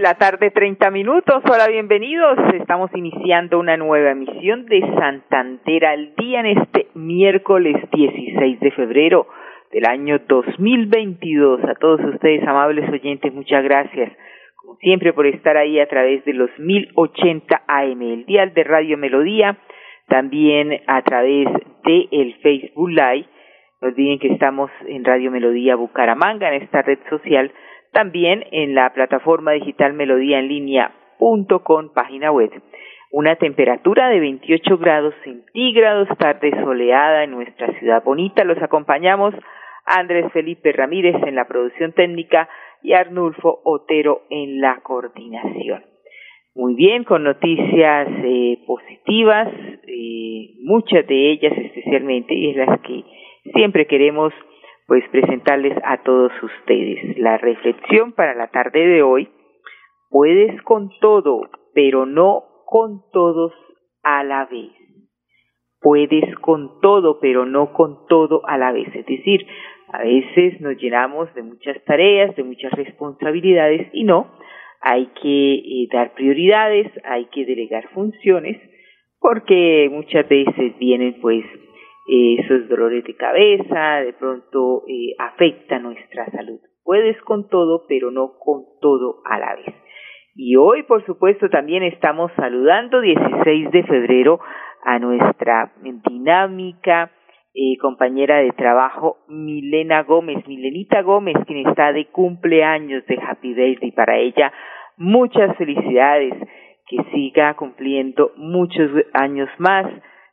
La tarde, 30 minutos. Hola, bienvenidos. Estamos iniciando una nueva emisión de Santander al día en este miércoles 16 de febrero del año 2022. A todos ustedes, amables oyentes, muchas gracias. Como siempre, por estar ahí a través de los 1080 AM, el dial de Radio Melodía, también a través de el Facebook Live. No olviden que estamos en Radio Melodía Bucaramanga, en esta red social también en la plataforma digital melodía en línea punto página web. Una temperatura de 28 grados centígrados, tarde soleada en nuestra ciudad bonita. Los acompañamos Andrés Felipe Ramírez en la producción técnica y Arnulfo Otero en la coordinación. Muy bien, con noticias eh, positivas, eh, muchas de ellas especialmente, y es las que siempre queremos pues presentarles a todos ustedes. La reflexión para la tarde de hoy, puedes con todo, pero no con todos a la vez. Puedes con todo, pero no con todo a la vez. Es decir, a veces nos llenamos de muchas tareas, de muchas responsabilidades y no, hay que eh, dar prioridades, hay que delegar funciones, porque muchas veces vienen pues esos dolores de cabeza, de pronto eh, afecta nuestra salud. Puedes con todo, pero no con todo a la vez. Y hoy, por supuesto, también estamos saludando 16 de febrero a nuestra dinámica eh, compañera de trabajo Milena Gómez, Milenita Gómez, quien está de cumpleaños de Happy Birthday. Para ella, muchas felicidades, que siga cumpliendo muchos años más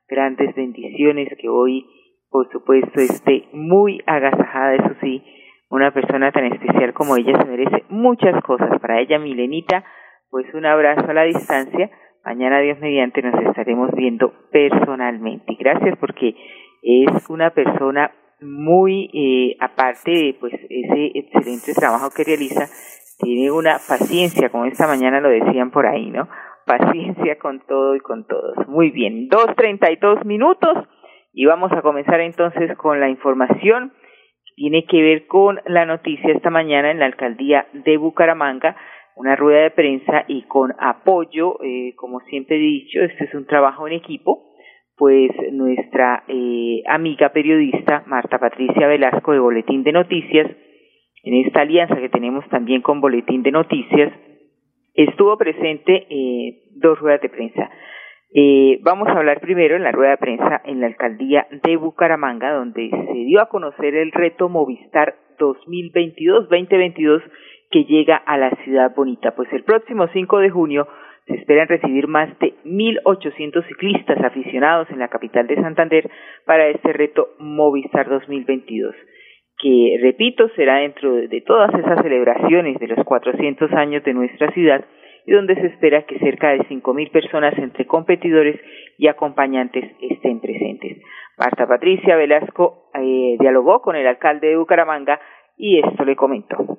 grandes bendiciones, que hoy, por supuesto, esté muy agasajada, eso sí, una persona tan especial como ella se merece muchas cosas. Para ella, Milenita, pues un abrazo a la distancia. Mañana, Dios mediante, nos estaremos viendo personalmente. Gracias porque es una persona muy, eh, aparte de pues ese excelente trabajo que realiza, tiene una paciencia, como esta mañana lo decían por ahí, ¿no? Paciencia con todo y con todos. Muy bien, dos treinta y dos minutos y vamos a comenzar entonces con la información tiene que ver con la noticia esta mañana en la alcaldía de Bucaramanga, una rueda de prensa y con apoyo, eh, como siempre he dicho, este es un trabajo en equipo, pues nuestra eh, amiga periodista Marta Patricia Velasco de Boletín de Noticias, en esta alianza que tenemos también con Boletín de Noticias, estuvo presente eh, dos ruedas de prensa. Eh, vamos a hablar primero en la rueda de prensa en la alcaldía de Bucaramanga, donde se dio a conocer el reto Movistar 2022-2022 que llega a la ciudad bonita. Pues el próximo 5 de junio se esperan recibir más de 1.800 ciclistas aficionados en la capital de Santander para este reto Movistar 2022 que, repito, será dentro de todas esas celebraciones de los 400 años de nuestra ciudad y donde se espera que cerca de 5.000 personas entre competidores y acompañantes estén presentes. Marta Patricia Velasco eh, dialogó con el alcalde de Bucaramanga y esto le comentó.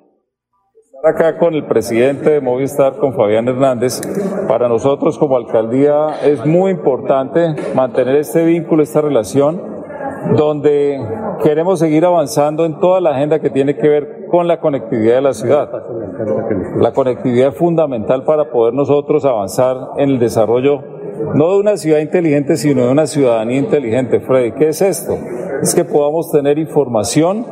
Estar acá con el presidente de Movistar, con Fabián Hernández, para nosotros como alcaldía es muy importante mantener este vínculo, esta relación donde queremos seguir avanzando en toda la agenda que tiene que ver con la conectividad de la ciudad. La conectividad es fundamental para poder nosotros avanzar en el desarrollo no de una ciudad inteligente, sino de una ciudadanía inteligente. Freddy, ¿qué es esto? Es que podamos tener información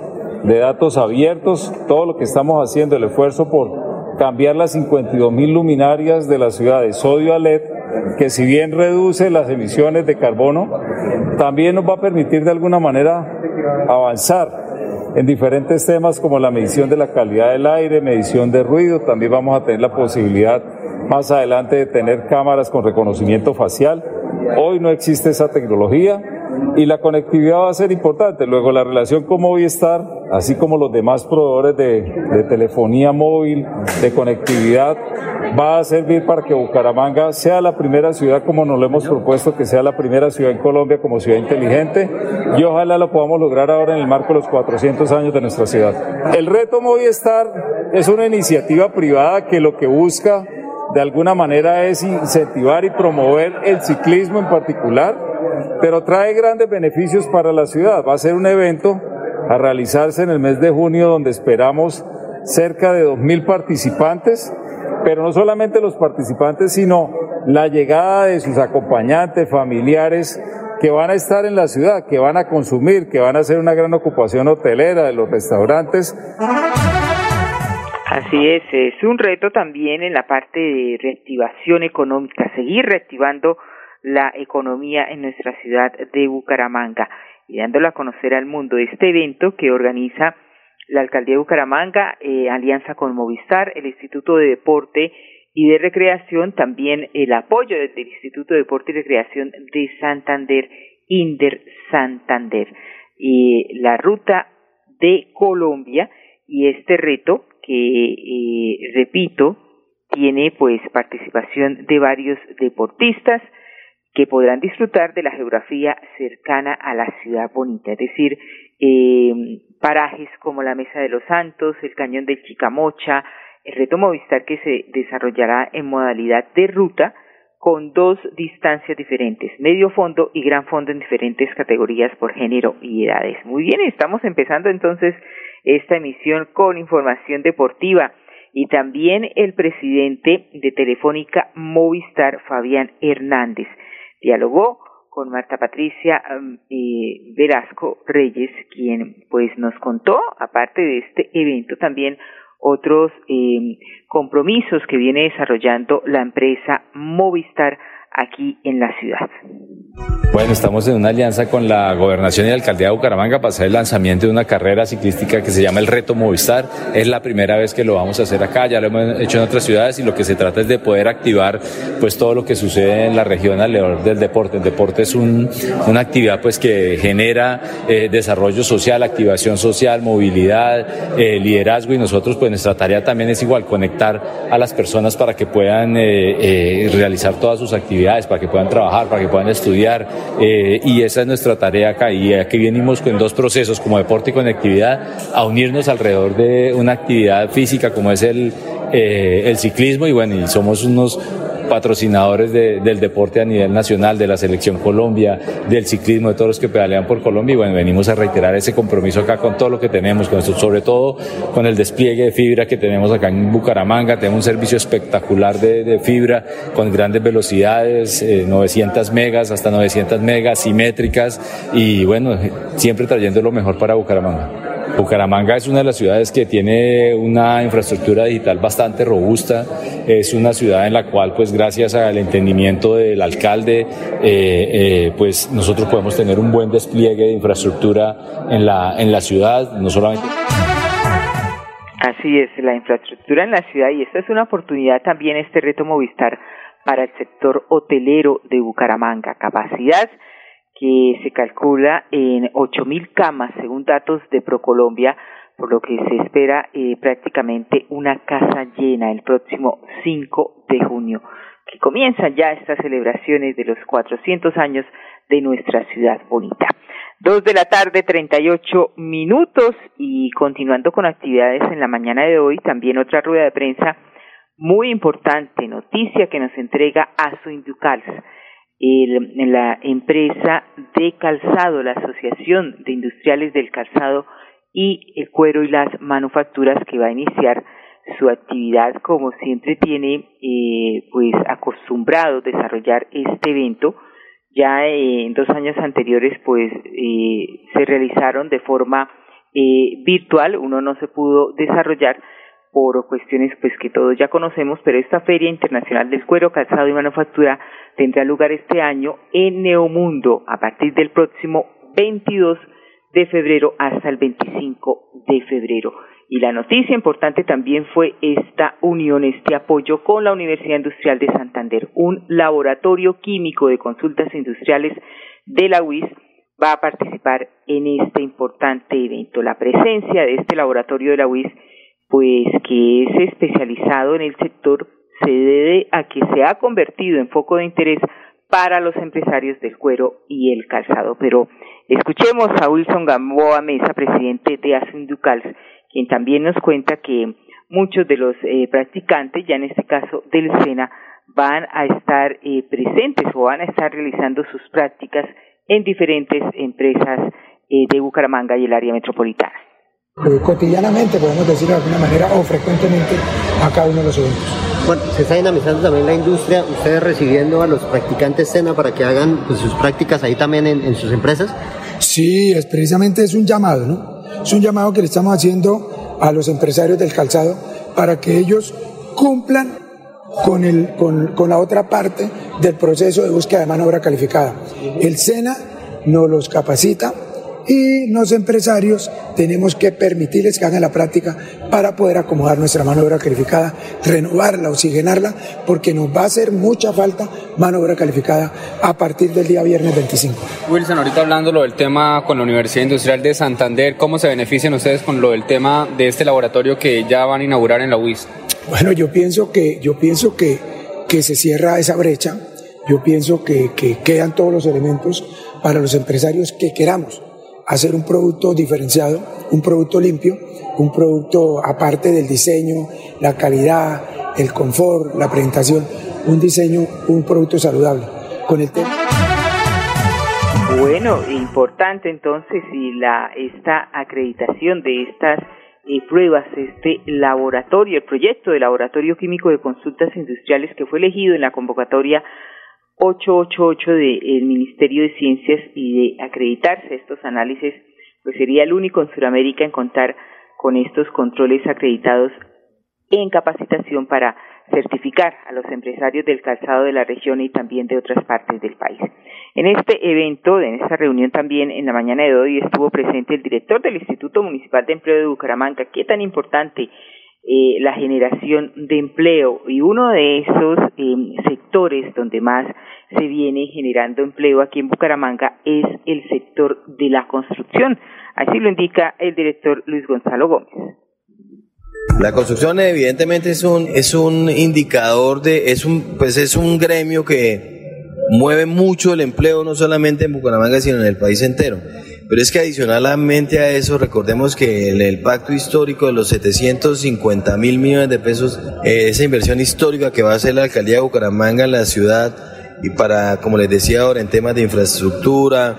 de datos abiertos, todo lo que estamos haciendo, el esfuerzo por cambiar las 52 mil luminarias de la ciudad de sodio a LED que si bien reduce las emisiones de carbono, también nos va a permitir de alguna manera avanzar en diferentes temas como la medición de la calidad del aire, medición de ruido, también vamos a tener la posibilidad más adelante de tener cámaras con reconocimiento facial. Hoy no existe esa tecnología y la conectividad va a ser importante. Luego la relación con Movistar así como los demás proveedores de, telefonía móvil, de conectividad, va a servir para que Bucaramanga sea la primera ciudad como nos lo hemos propuesto, que sea la primera ciudad en Colombia como ciudad inteligente y ojalá lo podamos lograr ahora en el marco de los 400 años de nuestra ciudad. El reto Movistar es una iniciativa privada que lo que busca de alguna manera es incentivar y promover el ciclismo en particular, pero trae grandes beneficios para la ciudad. Va a ser un evento a realizarse en el mes de junio donde esperamos cerca de 2.000 participantes pero no solamente los participantes, sino la llegada de sus acompañantes, familiares, que van a estar en la ciudad, que van a consumir, que van a hacer una gran ocupación hotelera de los restaurantes. Así es, es un reto también en la parte de reactivación económica, seguir reactivando la economía en nuestra ciudad de Bucaramanga y dándolo a conocer al mundo. Este evento que organiza la Alcaldía de Bucaramanga, eh, alianza con Movistar, el Instituto de Deporte y de Recreación, también el apoyo del Instituto de Deporte y Recreación de Santander, Inder Santander, y la ruta de Colombia y este reto que, eh, repito, tiene pues participación de varios deportistas que podrán disfrutar de la geografía cercana a la ciudad bonita, es decir, eh, parajes como la Mesa de los Santos, el Cañón del Chicamocha, el reto Movistar que se desarrollará en modalidad de ruta con dos distancias diferentes, medio fondo y gran fondo en diferentes categorías por género y edades. Muy bien, estamos empezando entonces esta emisión con información deportiva y también el presidente de Telefónica Movistar, Fabián Hernández, dialogó con Marta Patricia eh, Velasco Reyes, quien pues nos contó, aparte de este evento, también otros eh, compromisos que viene desarrollando la empresa Movistar aquí en la ciudad. Bueno, estamos en una alianza con la Gobernación y la Alcaldía de Bucaramanga para hacer el lanzamiento de una carrera ciclística que se llama el Reto Movistar. Es la primera vez que lo vamos a hacer acá, ya lo hemos hecho en otras ciudades y lo que se trata es de poder activar pues todo lo que sucede en la región alrededor del deporte. El deporte es un, una actividad pues que genera eh, desarrollo social, activación social, movilidad, eh, liderazgo y nosotros pues nuestra tarea también es igual conectar a las personas para que puedan eh, realizar todas sus actividades, para que puedan trabajar, para que puedan estudiar eh, y esa es nuestra tarea acá. Y aquí venimos con dos procesos, como deporte y conectividad, a unirnos alrededor de una actividad física como es el, eh, el ciclismo y bueno, y somos unos patrocinadores del deporte a nivel nacional, de la selección Colombia, del ciclismo, de todos los que pedalean por Colombia. Y bueno, venimos a reiterar ese compromiso acá con todo lo que tenemos, con sobre todo con el despliegue de fibra que tenemos acá en Bucaramanga. Tenemos un servicio espectacular de, fibra con grandes velocidades, 900 eh, megas hasta 900 megas, simétricas y bueno, siempre trayendo lo mejor para Bucaramanga. Bucaramanga es una de las ciudades que tiene una infraestructura digital bastante robusta, es una ciudad en la cual pues gracias al entendimiento del alcalde eh, eh, pues nosotros podemos tener un buen despliegue de infraestructura en la, en la ciudad, no solamente... Así es, la infraestructura en la ciudad y esta es una oportunidad también este reto Movistar para el sector hotelero de Bucaramanga. Capacidad que se calcula en ocho mil camas según datos de Procolombia, por lo que se espera eh, prácticamente una casa llena el próximo 5 de junio, que comienzan ya estas celebraciones de los 400 años de nuestra ciudad bonita. Dos de la tarde, 38 minutos y continuando con actividades en la mañana de hoy, también otra rueda de prensa muy importante, noticia que nos entrega Asoinducals el, la empresa de calzado, la Asociación de Industriales del Calzado y el Cuero y las Manufacturas que va a iniciar su actividad como siempre tiene eh, pues acostumbrado desarrollar este evento. Ya en dos años anteriores pues eh, se realizaron de forma eh, virtual uno no se pudo desarrollar por cuestiones pues que todos ya conocemos, pero esta Feria Internacional del Cuero, Calzado y Manufactura tendrá lugar este año en Neomundo a partir del próximo 22 de febrero hasta el 25 de febrero. Y la noticia importante también fue esta unión, este apoyo con la Universidad Industrial de Santander, un laboratorio químico de consultas industriales de la UIS va a participar en este importante evento. La presencia de este laboratorio de la UIS, pues que es especializado en el sector, se debe a que se ha convertido en foco de interés para los empresarios del cuero y el calzado. Pero escuchemos a Wilson Gamboa Mesa, presidente de Asunducals, quien también nos cuenta que muchos de los eh, practicantes, ya en este caso del SENA, van a estar eh, presentes o van a estar realizando sus prácticas en diferentes empresas eh, de Bucaramanga y el área metropolitana. Cotidianamente, podemos decir de alguna manera, o frecuentemente a cada uno de los eventos. Bueno, se está dinamizando también la industria, ustedes recibiendo a los practicantes SENA para que hagan pues, sus prácticas ahí también en, en, sus empresas. Sí, es precisamente es un llamado, ¿no? Es un llamado que le estamos haciendo a los empresarios del calzado para que ellos cumplan con, el, con, con la otra parte del proceso de búsqueda de mano de obra calificada. El SENA nos los capacita y los empresarios tenemos que permitirles que hagan la práctica para poder acomodar nuestra mano de obra calificada, renovarla, oxigenarla, porque nos va a hacer mucha falta mano de obra calificada a partir del día viernes 25. Wilson, ahorita hablando lo del tema con la Universidad Industrial de Santander, ¿cómo se benefician ustedes con lo del tema de este laboratorio que ya van a inaugurar en la UIS? Bueno, yo pienso que, yo pienso que, que se cierra esa brecha, yo pienso que, que quedan todos los elementos para los empresarios que queramos hacer un producto diferenciado, un producto limpio, un producto aparte del diseño, la calidad, el confort, la presentación, un diseño, un producto saludable. Con el tema. Bueno, importante entonces y la esta acreditación de estas eh, pruebas, este laboratorio, el proyecto de laboratorio químico de consultas industriales que fue elegido en la convocatoria 888 del Ministerio de Ciencias y de acreditarse estos análisis, pues sería el único en Sudamérica en contar con estos controles acreditados en capacitación para certificar a los empresarios del calzado de la región y también de otras partes del país. En este evento, en esta reunión también en la mañana de hoy estuvo presente el director del Instituto Municipal de Empleo de Bucaramanga. Qué tan importante eh, la generación de empleo y uno de esos eh, sectores donde más se viene generando empleo aquí en Bucaramanga es el sector de la construcción. Así lo indica el director Luis Gonzalo Gómez. La construcción evidentemente es un es un indicador de es un pues es un gremio que mueve mucho el empleo no solamente en Bucaramanga sino en el país entero. Pero es que adicionalmente a eso, recordemos que el, el pacto histórico de los 750 mil millones de pesos, eh, esa inversión histórica que va a hacer la alcaldía de Bucaramanga en la ciudad, y para, como les decía ahora, en temas de infraestructura,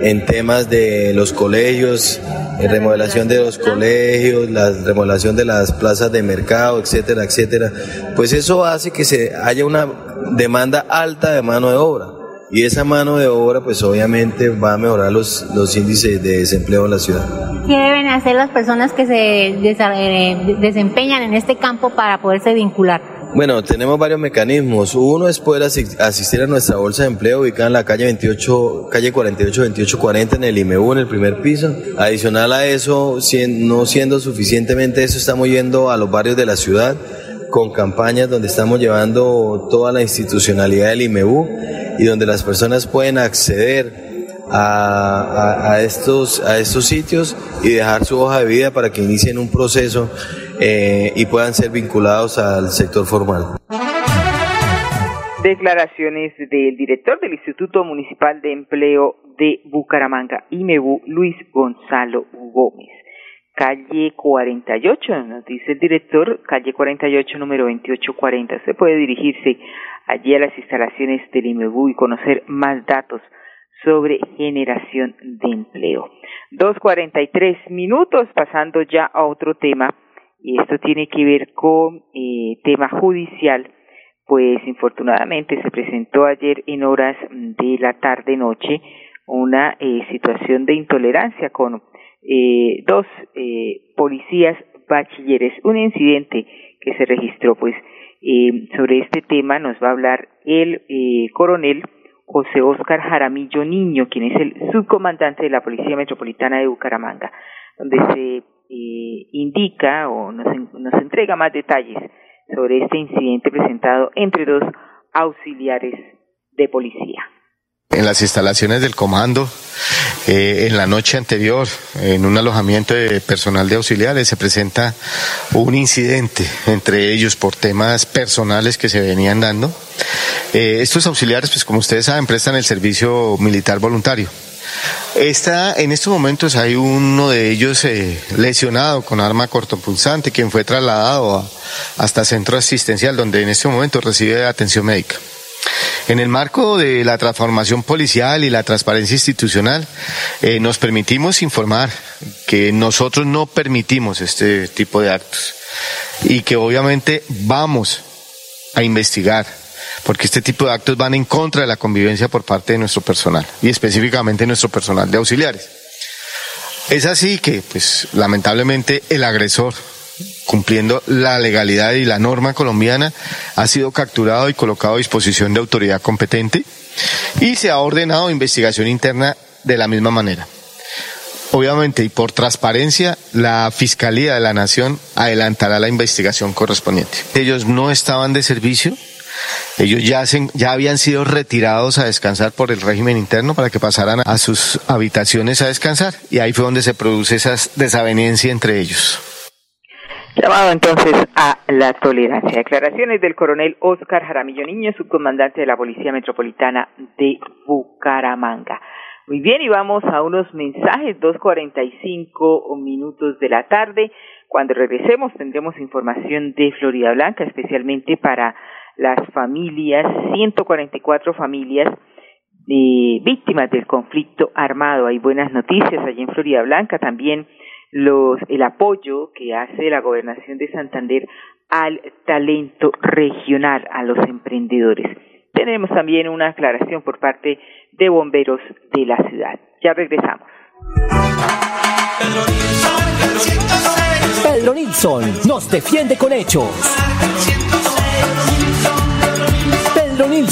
en temas de los colegios, en remodelación de los colegios, la remodelación de las plazas de mercado, etcétera, etcétera, pues eso hace que se haya una demanda alta de mano de obra. Y esa mano de obra, pues obviamente va a mejorar los, los índices de desempleo en la ciudad. ¿Qué deben hacer las personas que se eh, desempeñan en este campo para poderse vincular? Bueno, tenemos varios mecanismos. Uno es poder asistir a nuestra bolsa de empleo ubicada en la calle 28, calle 48, 28, 40 en el IMEU, en el primer piso. Adicional a eso, no siendo suficientemente eso, estamos yendo a los barrios de la ciudad con campañas donde estamos llevando toda la institucionalidad del IMEU y donde las personas pueden acceder a, a, estos, a estos sitios y dejar su hoja de vida para que inicien un proceso eh, y puedan ser vinculados al sector formal. Declaraciones del director del Instituto Municipal de Empleo de Bucaramanga, IMEBU, Luis Gonzalo Gómez calle 48, nos dice el director, calle 48, número 2840. Usted puede dirigirse allí a las instalaciones del IMEBU y conocer más datos sobre generación de empleo. 2.43 minutos, pasando ya a otro tema, y esto tiene que ver con eh, tema judicial, pues infortunadamente se presentó ayer en horas de la tarde-noche una eh, situación de intolerancia con eh, dos eh, policías bachilleres. Un incidente que se registró, pues, eh, sobre este tema nos va a hablar el eh, coronel José Oscar Jaramillo Niño, quien es el subcomandante de la Policía Metropolitana de Bucaramanga, donde se eh, indica o nos, nos entrega más detalles sobre este incidente presentado entre dos auxiliares de policía. En las instalaciones del comando. Eh, en la noche anterior, en un alojamiento de personal de auxiliares, se presenta un incidente entre ellos por temas personales que se venían dando. Eh, estos auxiliares, pues como ustedes saben, prestan el servicio militar voluntario. Está, en estos momentos hay uno de ellos eh, lesionado con arma cortopunzante, quien fue trasladado hasta centro asistencial, donde en este momento recibe atención médica. En el marco de la transformación policial y la transparencia institucional, eh, nos permitimos informar que nosotros no permitimos este tipo de actos y que obviamente vamos a investigar porque este tipo de actos van en contra de la convivencia por parte de nuestro personal y específicamente nuestro personal de auxiliares. Es así que, pues, lamentablemente el agresor cumpliendo la legalidad y la norma colombiana, ha sido capturado y colocado a disposición de autoridad competente y se ha ordenado investigación interna de la misma manera. Obviamente, y por transparencia, la Fiscalía de la Nación adelantará la investigación correspondiente. Ellos no estaban de servicio, ellos ya, ya habían sido retirados a descansar por el régimen interno para que pasaran a sus habitaciones a descansar y ahí fue donde se produce esa desavenencia entre ellos. Llamado entonces a la tolerancia. Declaraciones del coronel Oscar Jaramillo Niño, subcomandante de la Policía Metropolitana de Bucaramanga. Muy bien, y vamos a unos mensajes, 2.45 minutos de la tarde. Cuando regresemos tendremos información de Florida Blanca, especialmente para las familias, 144 familias eh, víctimas del conflicto armado. Hay buenas noticias allí en Florida Blanca, también los, el apoyo que hace la gobernación de Santander al talento regional, a los emprendedores. Tenemos también una aclaración por parte de bomberos de la ciudad. Ya regresamos. Pedro Nilsson nos defiende con hechos.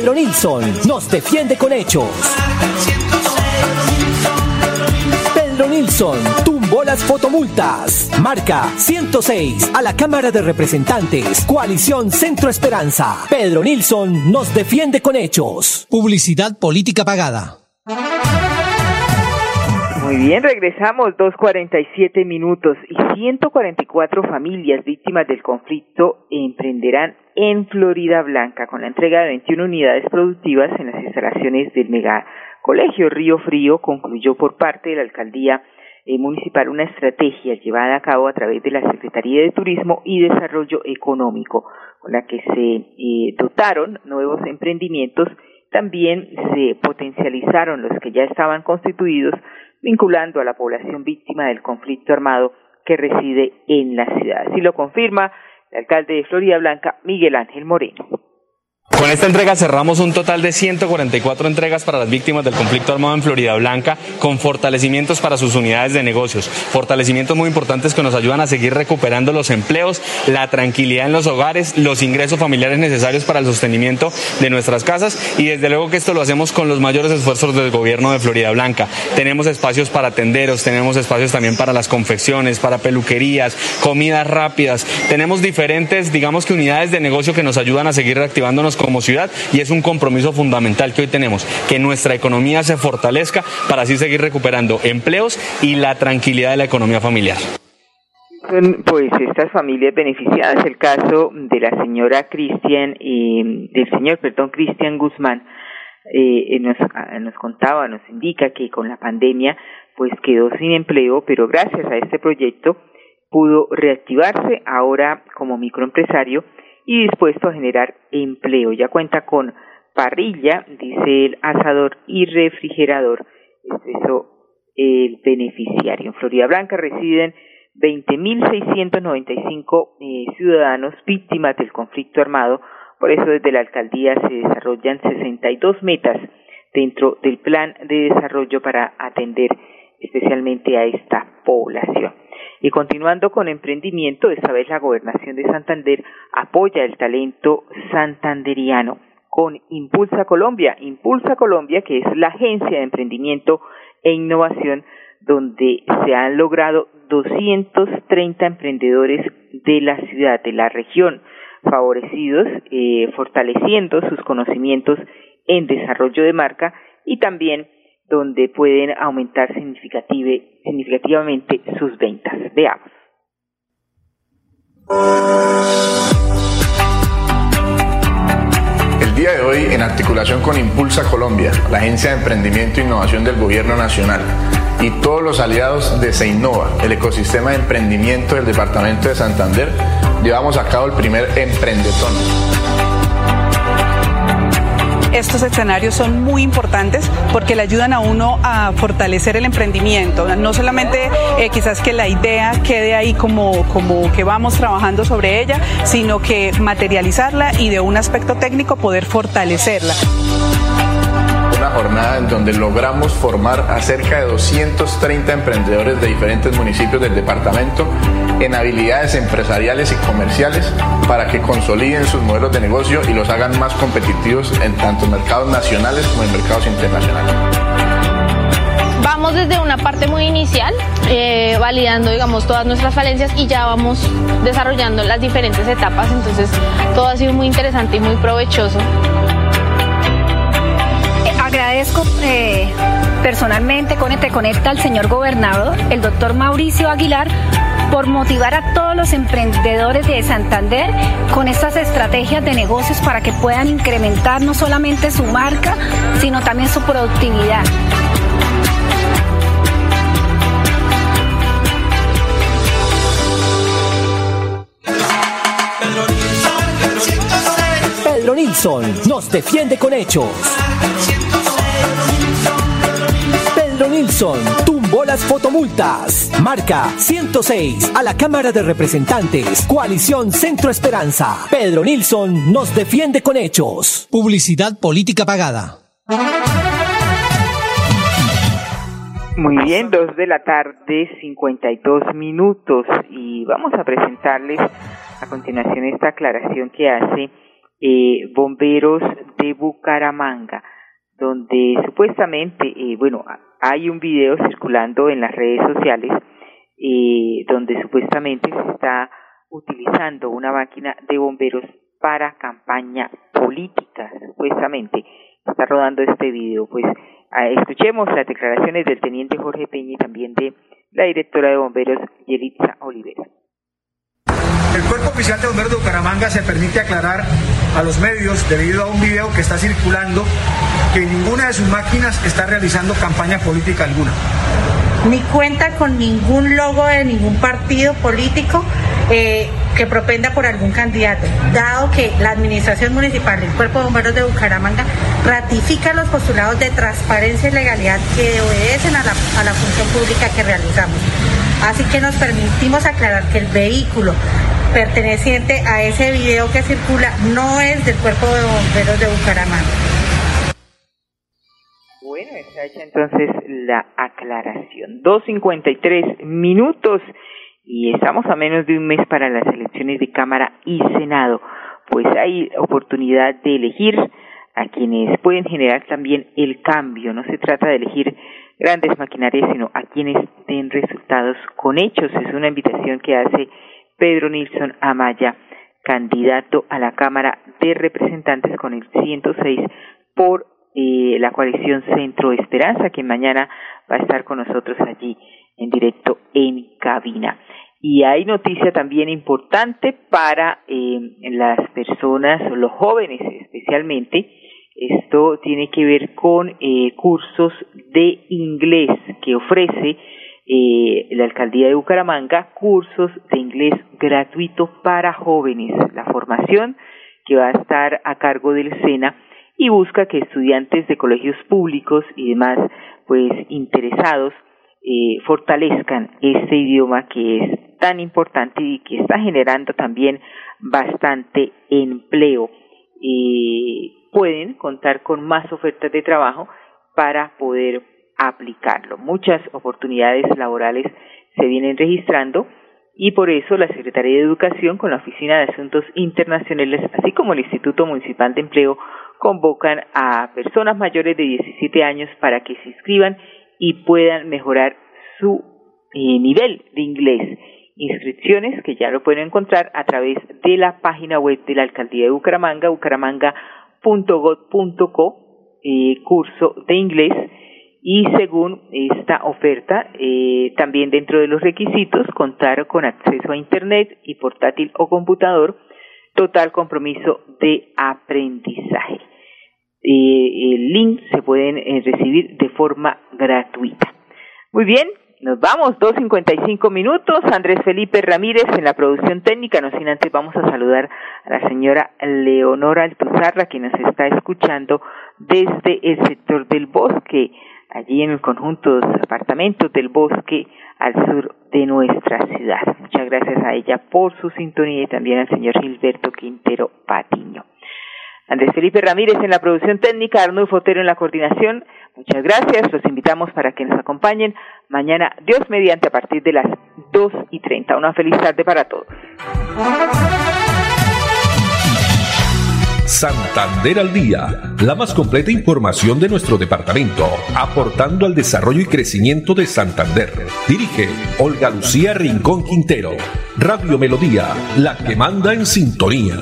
Pedro Nilsson nos defiende con hechos. Pedro Nilsson tumbó las fotomultas. Marca 106 a la Cámara de Representantes. Coalición Centro Esperanza. Pedro Nilsson nos defiende con hechos. Publicidad política pagada. Muy bien, regresamos, 2.47 minutos y 144 familias víctimas del conflicto emprenderán en Florida Blanca con la entrega de 21 unidades productivas en las instalaciones del mega colegio Río Frío concluyó por parte de la alcaldía eh, municipal una estrategia llevada a cabo a través de la Secretaría de Turismo y Desarrollo Económico con la que se eh, dotaron nuevos emprendimientos también se potencializaron los que ya estaban constituidos vinculando a la población víctima del conflicto armado que reside en la ciudad. Así lo confirma el alcalde de Florida Blanca, Miguel Ángel Moreno. Con esta entrega cerramos un total de 144 entregas para las víctimas del conflicto armado en Florida Blanca, con fortalecimientos para sus unidades de negocios, fortalecimientos muy importantes que nos ayudan a seguir recuperando los empleos, la tranquilidad en los hogares, los ingresos familiares necesarios para el sostenimiento de nuestras casas y desde luego que esto lo hacemos con los mayores esfuerzos del gobierno de Florida Blanca. Tenemos espacios para tenderos, tenemos espacios también para las confecciones, para peluquerías, comidas rápidas, tenemos diferentes, digamos unidades de negocio que nos ayudan a seguir reactivándonos como ciudad y es un compromiso fundamental que hoy tenemos, que nuestra economía se fortalezca para así seguir recuperando empleos y la tranquilidad de la economía familiar. Pues estas familias beneficiadas, el caso de la señora Cristian y del señor, perdón, Cristian Guzmán, eh, nos, nos contaba, nos indica que con la pandemia pues quedó sin empleo, pero gracias a este proyecto pudo reactivarse ahora como microempresario y dispuesto a generar empleo. Ya cuenta con parrilla, dice el asador y refrigerador. Es eso el beneficiario. En Florida Blanca residen 20.695 eh, ciudadanos víctimas del conflicto armado. Por eso desde la alcaldía se desarrollan 62 metas dentro del plan de desarrollo para atender especialmente a esta población. Y continuando con emprendimiento, esta vez la gobernación de Santander apoya el talento santanderiano con Impulsa Colombia. Impulsa Colombia, que es la agencia de emprendimiento e innovación donde se han logrado 230 emprendedores de la ciudad, de la región, favorecidos, eh, fortaleciendo sus conocimientos en desarrollo de marca y también donde pueden aumentar significativamente sus ventas. Veamos. El día de hoy, en articulación con Impulsa Colombia, la Agencia de Emprendimiento e Innovación del Gobierno Nacional, y todos los aliados de Seinova, el ecosistema de emprendimiento del Departamento de Santander, llevamos a cabo el primer Emprendetón estos escenarios son muy importantes porque le ayudan a uno a fortalecer el emprendimiento. No solamente eh, quizás que la idea quede ahí como, como que vamos trabajando sobre ella, sino que materializarla y de un aspecto técnico poder fortalecerla una jornada en donde logramos formar a cerca de 230 emprendedores de diferentes municipios del departamento en habilidades empresariales y comerciales para que consoliden sus modelos de negocio y los hagan más competitivos en tanto mercados nacionales como en mercados internacionales vamos desde una parte muy inicial, eh, validando, digamos, todas nuestras falencias y ya vamos desarrollando las diferentes etapas. Entonces, todo ha sido muy interesante y muy provechoso agradezco eh, personalmente con este Conecta al señor gobernador, el doctor Mauricio Aguilar, por motivar a todos los emprendedores de Santander con estas estrategias de negocios para que puedan incrementar no solamente su marca, sino también su productividad. Pedro Nilsson nos defiende con hechos. Pedro Nilsson tumbó las fotomultas. Marca 106 a la Cámara de Representantes. Coalición Centro Esperanza. Pedro Nilsson nos defiende con hechos. Publicidad política pagada. Muy bien, dos de la tarde, 52 minutos. Y vamos a presentarles a continuación esta aclaración que hace eh, Bomberos de Bucaramanga donde supuestamente, eh, bueno, hay un video circulando en las redes sociales eh, donde supuestamente se está utilizando una máquina de bomberos para campaña política, supuestamente. Está rodando este video. Pues ah, escuchemos las declaraciones del teniente Jorge Peña y también de la directora de bomberos, Yelitza Olivera. El Cuerpo Oficial de Bomberos de Bucaramanga se permite aclarar a los medios, debido a un video que está circulando, que ninguna de sus máquinas está realizando campaña política alguna. Ni cuenta con ningún logo de ningún partido político eh, que propenda por algún candidato, dado que la Administración Municipal, el Cuerpo de Bomberos de Bucaramanga, ratifica los postulados de transparencia y legalidad que obedecen a la, a la función pública que realizamos. Así que nos permitimos aclarar que el vehículo perteneciente a ese video que circula no es del Cuerpo de Bomberos de Bucaramanga. Bueno, está hecha entonces la aclaración. 2.53 minutos y estamos a menos de un mes para las elecciones de Cámara y Senado. Pues hay oportunidad de elegir a quienes pueden generar también el cambio. No se trata de elegir grandes maquinarias, sino a quienes den resultados con hechos. Es una invitación que hace Pedro Nilsson Amaya, candidato a la Cámara de Representantes con el 106 por eh, la coalición Centro Esperanza, que mañana va a estar con nosotros allí en directo en cabina. Y hay noticia también importante para eh, las personas, los jóvenes especialmente, esto tiene que ver con eh, cursos de inglés que ofrece eh, la alcaldía de Bucaramanga cursos de inglés gratuito para jóvenes. La formación que va a estar a cargo del SENA y busca que estudiantes de colegios públicos y demás pues interesados eh, fortalezcan este idioma que es tan importante y que está generando también bastante empleo. Pueden contar con más ofertas de trabajo para poder aplicarlo. Muchas oportunidades laborales se vienen registrando y por eso la Secretaría de Educación con la Oficina de Asuntos Internacionales, así como el Instituto Municipal de Empleo, convocan a personas mayores de 17 años para que se inscriban y puedan mejorar su eh, nivel de inglés. Inscripciones que ya lo pueden encontrar a través de la página web de la Alcaldía de Bucaramanga, bucaramanga.gov.co, eh, curso de inglés y según esta oferta, eh, también dentro de los requisitos, contar con acceso a Internet y portátil o computador, total compromiso de aprendizaje. Eh, el link se pueden recibir de forma gratuita. Muy bien, nos vamos, 2.55 minutos. Andrés Felipe Ramírez en la producción técnica. No sin antes vamos a saludar a la señora Leonora Altuzarra, que nos está escuchando desde el sector del bosque allí en el conjunto de los apartamentos del bosque al sur de nuestra ciudad. Muchas gracias a ella por su sintonía y también al señor Gilberto Quintero Patiño. Andrés Felipe Ramírez en la producción técnica, Arnulfo Fotero en la coordinación. Muchas gracias. Los invitamos para que nos acompañen mañana, Dios mediante, a partir de las dos y treinta. Una feliz tarde para todos. Santander al Día, la más completa información de nuestro departamento, aportando al desarrollo y crecimiento de Santander. Dirige Olga Lucía Rincón Quintero. Radio Melodía, la que manda en sintonía.